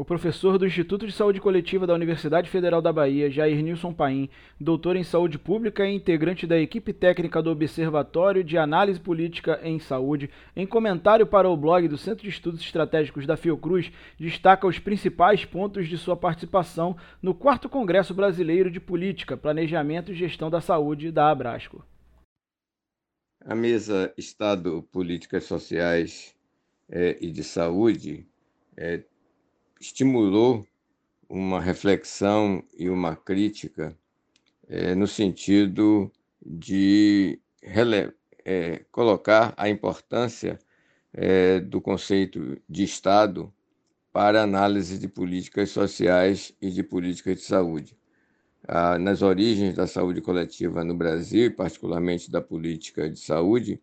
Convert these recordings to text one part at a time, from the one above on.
O professor do Instituto de Saúde Coletiva da Universidade Federal da Bahia, Jair Nilson Paim, doutor em saúde pública e integrante da equipe técnica do Observatório de Análise Política em Saúde, em comentário para o blog do Centro de Estudos Estratégicos da Fiocruz, destaca os principais pontos de sua participação no 4 Congresso Brasileiro de Política, Planejamento e Gestão da Saúde da Abrasco. A mesa Estado, Políticas Sociais é, e de Saúde é, estimulou uma reflexão e uma crítica é, no sentido de é, colocar a importância é, do conceito de Estado para análise de políticas sociais e de políticas de saúde. Ah, nas origens da saúde coletiva no Brasil, particularmente da política de saúde,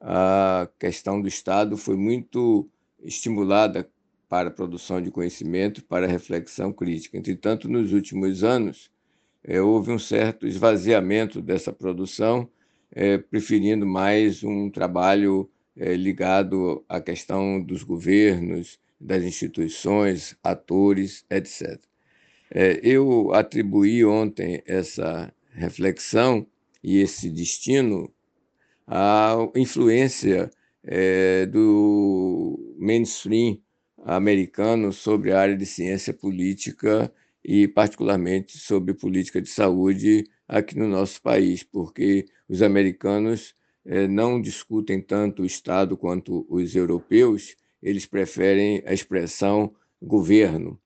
a questão do Estado foi muito estimulada para a produção de conhecimento, para a reflexão crítica. Entretanto, nos últimos anos, é, houve um certo esvaziamento dessa produção, é, preferindo mais um trabalho é, ligado à questão dos governos, das instituições, atores, etc. eu atribuí ontem essa reflexão e esse destino à influência do mainstream americano sobre a área de ciência política e, particularmente, sobre política de saúde aqui no nosso país, porque os americanos eh, não discutem tanto o Estado quanto os europeus, eles preferem a expressão governo.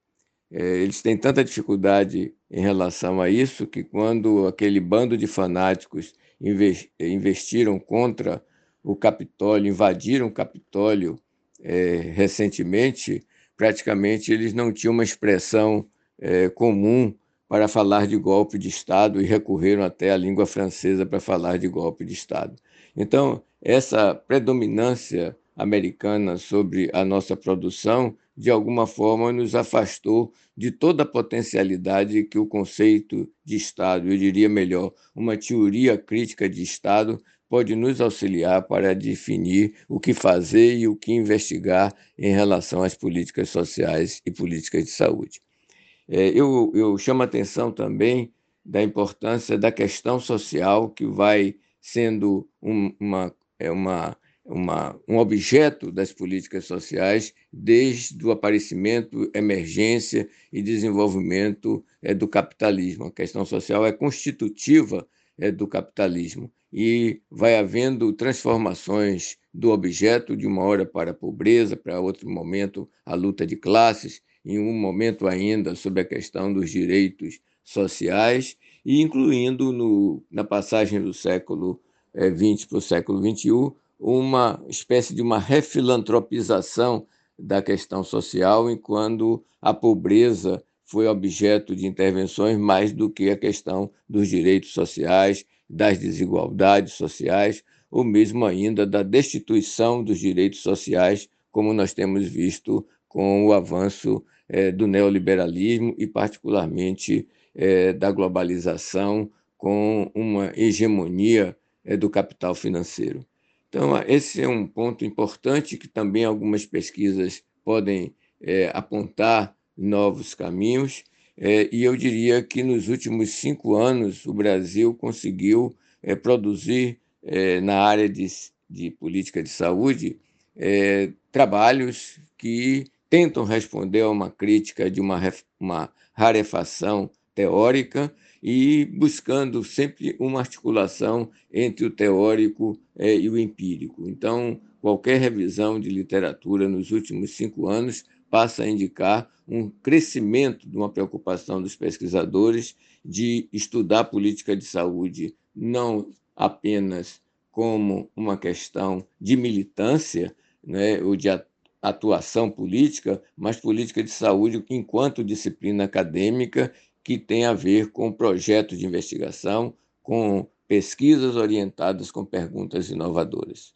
Eh, eles têm tanta dificuldade em relação a isso que, quando aquele bando de fanáticos investiram contra o Capitólio, invadiram o Capitólio é, recentemente, praticamente eles não tinham uma expressão é, comum para falar de golpe de Estado e recorreram até à língua francesa para falar de golpe de Estado. Então, essa predominância americana sobre a nossa produção, de alguma forma, nos afastou de toda a potencialidade que o conceito de Estado, eu diria melhor, uma teoria crítica de Estado, pode nos auxiliar para definir o que fazer e o que investigar em relação às políticas sociais e políticas de saúde. É, eu, eu chamo a atenção também da importância da questão social que vai sendo um, uma, é uma, uma, um objeto das políticas sociais desde o aparecimento, emergência e desenvolvimento é, do capitalismo. A questão social é constitutiva do capitalismo. E vai havendo transformações do objeto de uma hora para a pobreza, para outro momento a luta de classes, em um momento ainda sobre a questão dos direitos sociais e incluindo no, na passagem do século XX é, para o século XXI uma espécie de uma refilantropização da questão social, enquanto a pobreza foi objeto de intervenções mais do que a questão dos direitos sociais, das desigualdades sociais, ou mesmo ainda da destituição dos direitos sociais, como nós temos visto com o avanço é, do neoliberalismo e, particularmente, é, da globalização, com uma hegemonia é, do capital financeiro. Então, esse é um ponto importante que também algumas pesquisas podem apontar novos caminhos. É, e eu diria que nos últimos cinco anos o Brasil conseguiu é, produzir é, na área de, de, política de saúde é, trabalhos que tentam responder a uma crítica de uma, uma rarefação teórica e buscando sempre uma articulação entre o teórico é, e o empírico. Então, qualquer revisão de literatura nos últimos cinco anos passa a indicar um crescimento de uma preocupação dos pesquisadores de estudar política de saúde não apenas como uma questão de militância né, ou de atuação política, mas política de saúde enquanto disciplina acadêmica que tem a ver com projetos de investigação, com pesquisas orientadas com perguntas inovadoras.